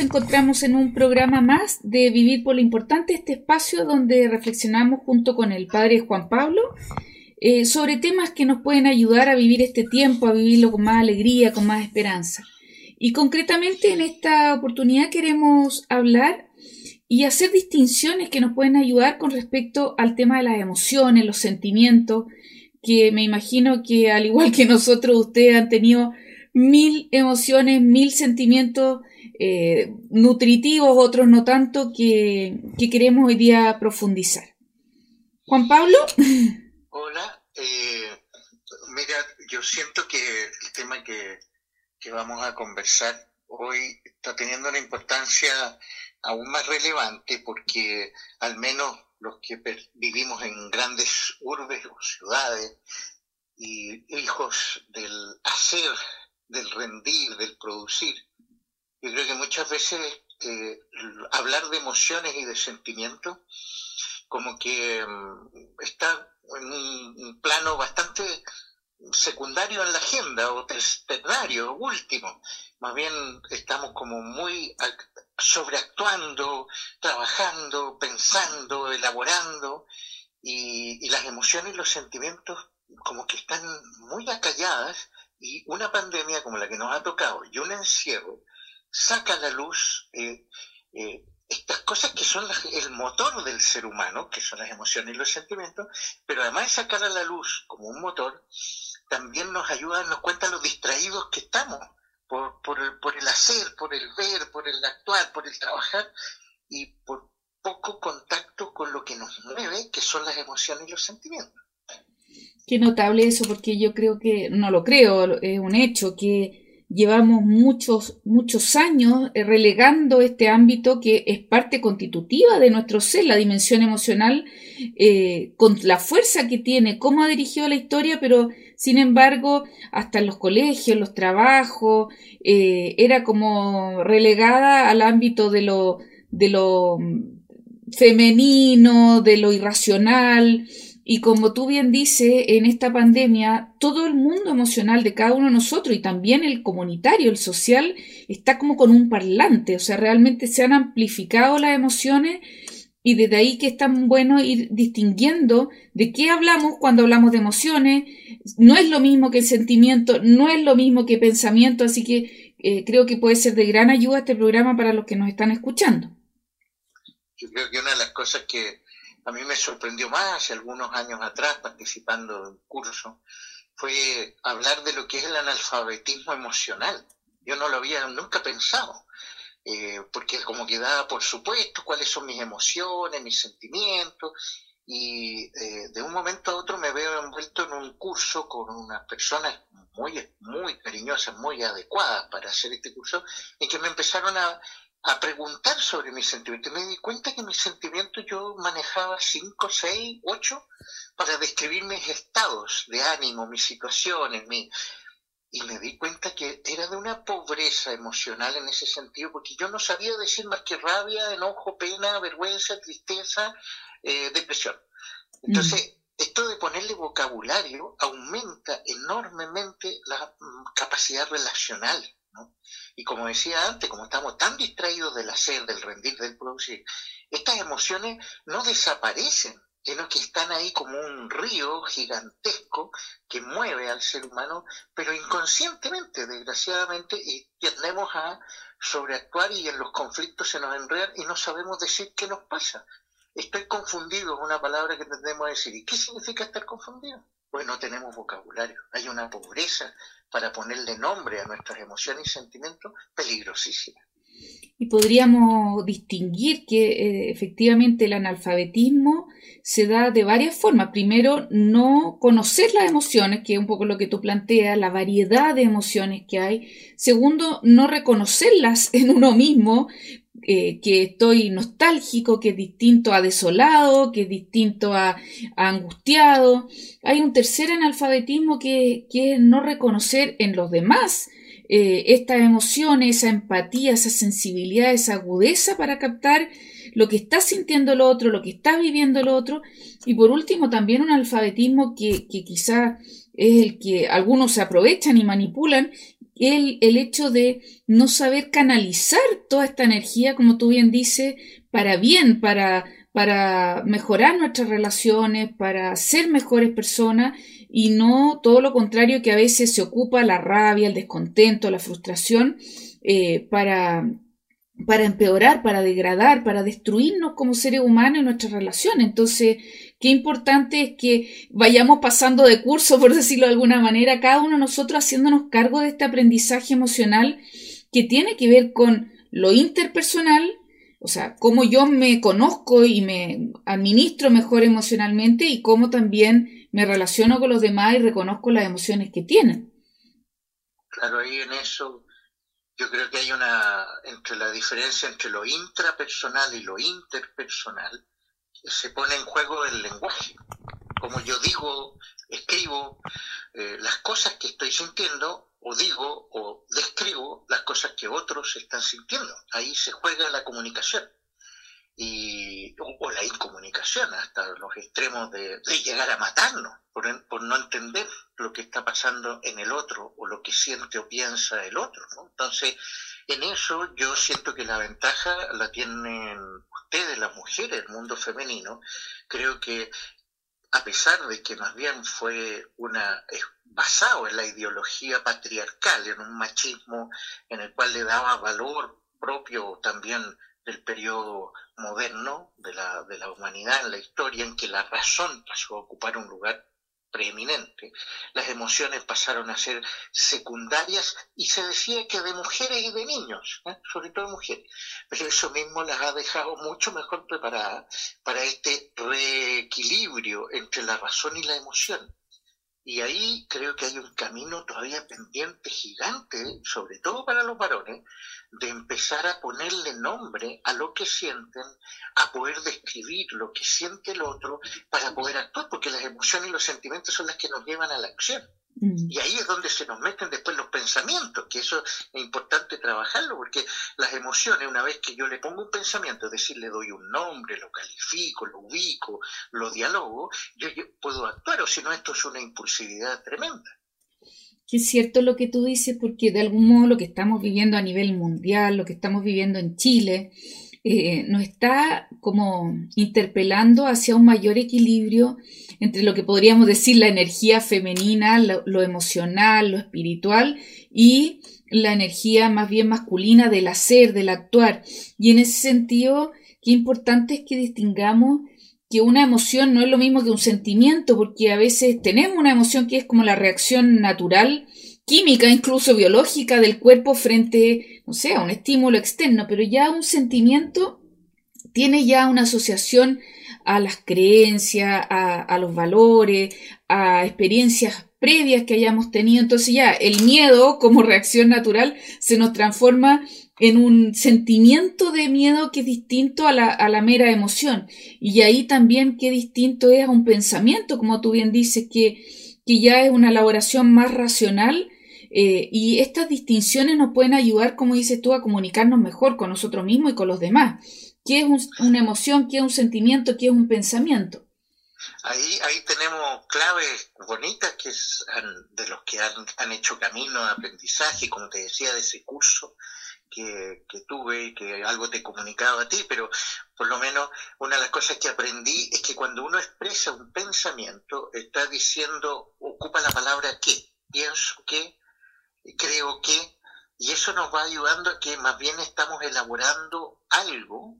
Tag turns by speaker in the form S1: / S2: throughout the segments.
S1: encontramos en un programa más de Vivir por lo Importante, este espacio donde reflexionamos junto con el Padre Juan Pablo eh, sobre temas que nos pueden ayudar a vivir este tiempo, a vivirlo con más alegría, con más esperanza. Y concretamente en esta oportunidad queremos hablar y hacer distinciones que nos pueden ayudar con respecto al tema de las emociones, los sentimientos, que me imagino que al igual que nosotros ustedes han tenido mil emociones, mil sentimientos eh, nutritivos, otros no tanto, que, queremos hoy día profundizar. Juan Pablo.
S2: Hola, eh, mira, yo siento que el tema que, que vamos a conversar hoy está teniendo una importancia aún más relevante porque al menos los que vivimos en grandes urbes o ciudades y hijos del hacer del rendir, del producir. Yo creo que muchas veces eh, hablar de emociones y de sentimientos como que mm, está en un, plano bastante secundario en la agenda o ternario, último. Más bien estamos como muy sobreactuando, trabajando, pensando, elaborando y, y las emociones y los sentimientos como que están muy acalladas y una pandemia como la que nos ha tocado y un encierro saca a la luz eh, eh, estas cosas que son el motor del ser humano, que son las emociones y los sentimientos, pero además de sacar a la luz como un motor, también nos ayuda, nos cuenta los distraídos que estamos por, por, el, por el hacer, por el ver, por el actuar, por el trabajar y por poco contacto con lo que nos mueve, que son las emociones y los sentimientos.
S1: Qué notable eso, porque yo creo que, no lo creo, es un hecho, que llevamos muchos, muchos años eh, relegando este ámbito que es parte constitutiva de nuestro ser, la dimensión emocional, eh, con la fuerza que tiene, cómo ha dirigido la historia, pero sin embargo, hasta en los colegios, los trabajos, eh, era como relegada al ámbito de lo, de lo mm, femenino, de lo irracional, y como tú bien dices, en esta pandemia, todo el mundo emocional de cada uno de nosotros y también el comunitario, el social, está como con un parlante, o sea, realmente se han amplificado las emociones y desde ahí que es tan bueno ir distinguiendo de qué hablamos cuando hablamos de emociones. No es lo mismo que el sentimiento, no es lo mismo que pensamiento, así que eh, creo que puede ser de gran ayuda este programa para los que nos están escuchando.
S2: Yo creo que una de las cosas que a mí me sorprendió más algunos años atrás participando de un curso, fue hablar de lo que es el analfabetismo emocional. Yo no lo había nunca pensado, eh, porque como que da por supuesto cuáles son mis emociones, mis sentimientos, y eh, de un momento a otro me veo envuelto en un curso con unas personas muy, muy cariñosas, muy adecuadas para hacer este curso, y que me empezaron a, a preguntar sobre mis sentimientos. Me di cuenta que mis sentimientos yo manejaba cinco, seis, ocho para describir mis estados de ánimo, mis situaciones, mi... y me di cuenta que era de una pobreza emocional en ese sentido, porque yo no sabía decir más que rabia, enojo, pena, vergüenza, tristeza, eh, depresión. Entonces, mm. esto de ponerle vocabulario aumenta enormemente la mm, capacidad relacional y como decía antes, como estamos tan distraídos del hacer, del rendir, del producir, estas emociones no desaparecen, sino que están ahí como un río gigantesco que mueve al ser humano, pero inconscientemente, desgraciadamente, y tendemos a sobreactuar y en los conflictos se nos enredan y no sabemos decir qué nos pasa. Estoy confundido es una palabra que tendemos a decir. ¿Y qué significa estar confundido? Pues no tenemos vocabulario. Hay una pobreza para ponerle nombre a nuestras emociones y sentimientos peligrosísimas.
S1: Y podríamos distinguir que eh, efectivamente el analfabetismo se da de varias formas. Primero, no conocer las emociones, que es un poco lo que tú planteas, la variedad de emociones que hay. Segundo, no reconocerlas en uno mismo, eh, que estoy nostálgico, que es distinto a desolado, que es distinto a, angustiado. Hay un tercer analfabetismo que, es no reconocer en los demás eh, estas emociones, esa empatía, esa sensibilidad, esa agudeza para captar lo que está sintiendo el otro, lo que está viviendo el otro. Y por último, también un alfabetismo que, que quizá es el que algunos se aprovechan y manipulan el, el hecho de no saber canalizar toda esta energía, como tú bien dices, para bien, para, para mejorar nuestras relaciones, para ser mejores personas y no todo lo contrario que a veces se ocupa la rabia, el descontento, la frustración eh, para, para empeorar, para degradar, para destruirnos como seres humanos en nuestras relaciones. Entonces, qué importante es que vayamos pasando de curso, por decirlo de alguna manera, cada uno de nosotros haciéndonos cargo de este aprendizaje emocional que tiene que ver con lo interpersonal, o sea, cómo yo me conozco y me administro mejor emocionalmente y cómo también me relaciono con los demás y reconozco las emociones que tienen.
S2: Claro, ahí en eso yo creo que hay una, entre la diferencia entre lo intrapersonal y lo interpersonal, se pone en juego el lenguaje. Como yo digo, escribo eh, las cosas que estoy sintiendo, o digo o describo las cosas que otros están sintiendo. Ahí se juega la comunicación y, o, la incomunicación hasta los extremos de, llegar a matarnos por, por, no entender lo que está pasando en el otro o lo que siente o piensa el otro. Entonces, en eso yo siento que la ventaja la tienen ustedes, las mujeres, el mundo femenino. Creo que a pesar de que más bien fue una basado en la ideología patriarcal, en un machismo en el cual le daba valor propio también del periodo moderno de la, de la humanidad en la historia, en que la razón pasó a ocupar un lugar preeminente, las emociones pasaron a ser secundarias y se decía que de mujeres y de niños, ¿eh? sobre todo mujeres, pero eso mismo las ha dejado mucho mejor preparadas para este reequilibrio entre la razón y la emoción. Y ahí creo que hay un camino todavía pendiente gigante, sobre todo para los varones, de empezar a ponerle nombre a lo que sienten, a poder describir lo que siente el otro para poder actuar, porque las emociones y los sentimientos son las que nos llevan a la acción. Mm. Y ahí es donde se nos meten después los pensamientos, que eso es importante trabajarlo, porque las emociones, una vez que yo le pongo un pensamiento, es decir, le doy un nombre, lo califico, lo ubico, lo dialogo, yo, puedo actuar, o si no, esto es una impulsividad tremenda.
S1: Que es cierto lo que tú dices, porque de algún modo lo que estamos viviendo a nivel mundial, lo que estamos viviendo en Chile, eh, nos está como interpelando hacia un mayor equilibrio entre lo que podríamos decir la energía femenina, lo, emocional, lo espiritual y la energía más bien masculina del hacer, del actuar. Y en ese sentido, qué importante es que distingamos que una emoción no es lo mismo que un sentimiento, porque a veces tenemos una emoción que es como la reacción natural, química, incluso biológica del cuerpo frente, no sé, a un estímulo externo, pero ya un sentimiento tiene ya una asociación a las creencias, a, los valores, a experiencias previas que hayamos tenido. Entonces ya el miedo como reacción natural se nos transforma en un sentimiento de miedo que es distinto a la, a la, mera emoción. Y ahí también qué distinto es a un pensamiento, como tú bien dices, que, que ya es una elaboración más racional. Eh, y estas distinciones nos pueden ayudar, como dices tú, a comunicarnos mejor con nosotros mismos y con los demás. Qué es una emoción, qué es un sentimiento, qué es un pensamiento.
S2: Ahí, ahí tenemos claves bonitas que es de los que han, hecho camino de aprendizaje, como te decía, de ese curso que, que, tuve y que algo te he comunicado a ti, pero por lo menos una de las cosas que aprendí es que cuando uno expresa un pensamiento, está diciendo, ocupa la palabra qué, pienso que, creo que, y eso nos va ayudando a que más bien estamos elaborando algo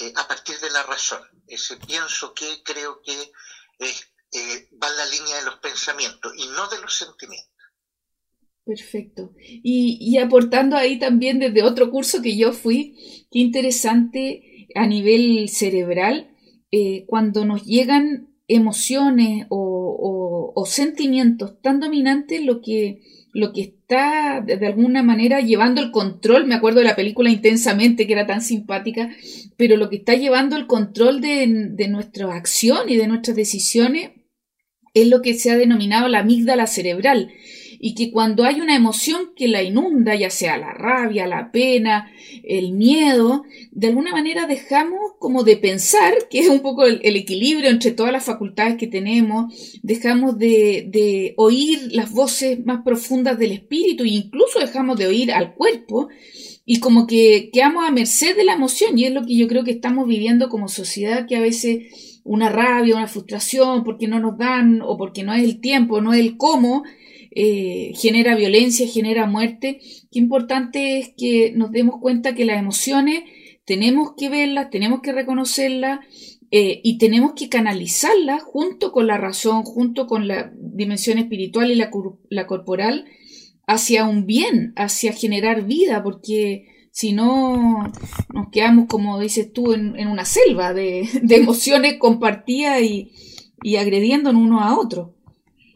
S2: eh, a partir de la razón. Ese pienso que, creo que eh, va en la línea de los pensamientos y no de los sentimientos.
S1: Perfecto. Y, aportando ahí también desde otro curso que yo fui, qué interesante a nivel cerebral, eh, cuando nos llegan emociones o sentimientos tan dominantes, lo que lo que está de alguna manera llevando el control, me acuerdo de la película intensamente que era tan simpática, pero lo que está llevando el control de, de nuestra acción y de nuestras decisiones es lo que se ha denominado la amígdala cerebral. Y que cuando hay una emoción que la inunda, ya sea la rabia, la pena, el miedo, de alguna manera dejamos como de pensar, que es un poco el, equilibrio entre todas las facultades que tenemos, dejamos de, de oír las voces más profundas del espíritu e incluso dejamos de oír al cuerpo y como que quedamos a merced de la emoción y es lo que yo creo que estamos viviendo como sociedad que a veces una rabia, una frustración porque no nos dan o porque no es el tiempo, no es el cómo, eh, genera violencia, genera muerte. Qué importante es que nos demos cuenta que las emociones tenemos que verlas, tenemos que reconocerlas eh, y tenemos que canalizarlas junto con la razón, junto con la dimensión espiritual y la, la corporal hacia un bien, hacia generar vida, porque si no nos quedamos, como dices tú, en, una selva de, emociones compartidas y, y agrediéndonos uno a otro.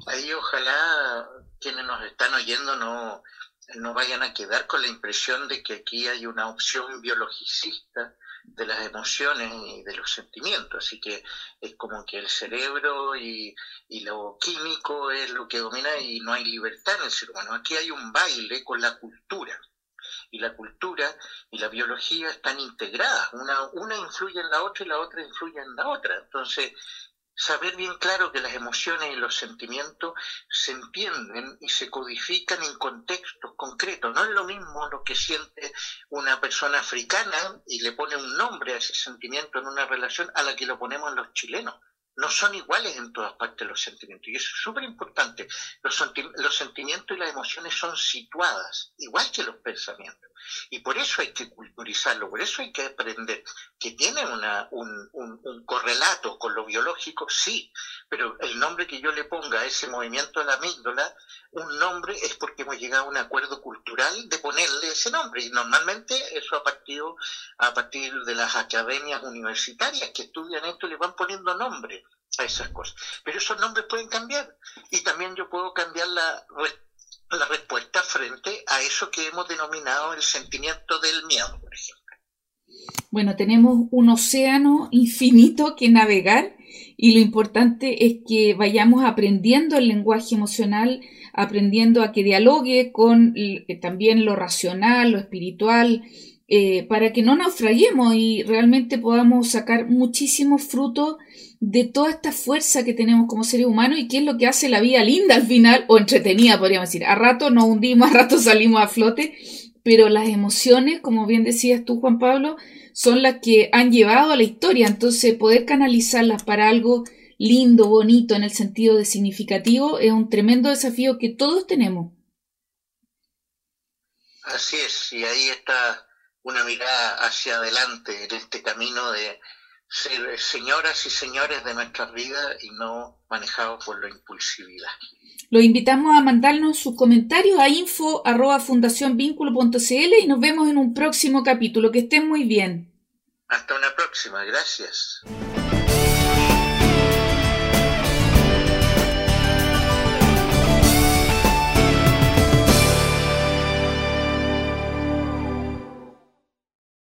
S2: Ahí ojalá quienes nos están oyendo no, no vayan a quedar con la impresión de que aquí hay una opción biologicista de las emociones y de los sentimientos. Así que es como que el cerebro y, lo químico es lo que domina y no hay libertad en el ser humano. Aquí hay un baile con la cultura. Y la cultura y la biología están integradas. Una, una influye en la otra y la otra influye en la otra. Entonces, saber bien claro que las emociones y los sentimientos se entienden y se codifican en contextos concretos. No es lo mismo lo que siente una persona africana y le pone un nombre a ese sentimiento en una relación a la que lo ponemos los chilenos no son iguales en todas partes los sentimientos. Y eso es súper importante. Los, sentimientos y las emociones son situadas, igual que los pensamientos. Y por eso hay que culturizarlo, por eso hay que aprender que tiene una, un, un, correlato con lo biológico, sí, pero el nombre que yo le ponga a ese movimiento de la amígdala, un nombre es porque hemos llegado a un acuerdo cultural de ponerle ese nombre. Y normalmente eso a partir, a partir de las academias universitarias que estudian esto le van poniendo nombre a esas cosas. Pero esos nombres pueden cambiar y también yo puedo cambiar la, la respuesta frente a eso que hemos denominado el sentimiento del miedo, por ejemplo.
S1: Bueno, tenemos un océano infinito que navegar y lo importante es que vayamos aprendiendo el lenguaje emocional, aprendiendo a que dialogue con eh, también lo racional, lo espiritual, eh, para que no naufraguemos y realmente podamos sacar muchísimos frutos de toda esta fuerza que tenemos como seres humanos y qué es lo que hace la vida linda al final, o entretenida, podríamos decir. A rato nos hundimos, a rato salimos a flote, pero las emociones, como bien decías tú, Juan Pablo, son las que han llevado a la historia. Entonces, poder canalizarlas para algo lindo, bonito, en el sentido de significativo, es un tremendo desafío que todos tenemos.
S2: Así es, y ahí está una mirada hacia adelante en este camino de ser señoras y señores de nuestra vida y no manejados por la impulsividad.
S1: Los invitamos a mandarnos sus comentarios a info arroba y nos vemos en un próximo capítulo. Que estén muy bien.
S2: Hasta una próxima, gracias.